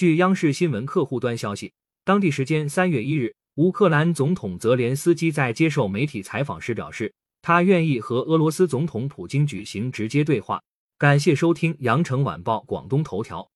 据央视新闻客户端消息当地时间三月一日乌克兰总统泽连斯基在接受媒体采访时表示他愿意和俄罗斯总统普京举行直接对话。感谢收听羊城晚报广东头条。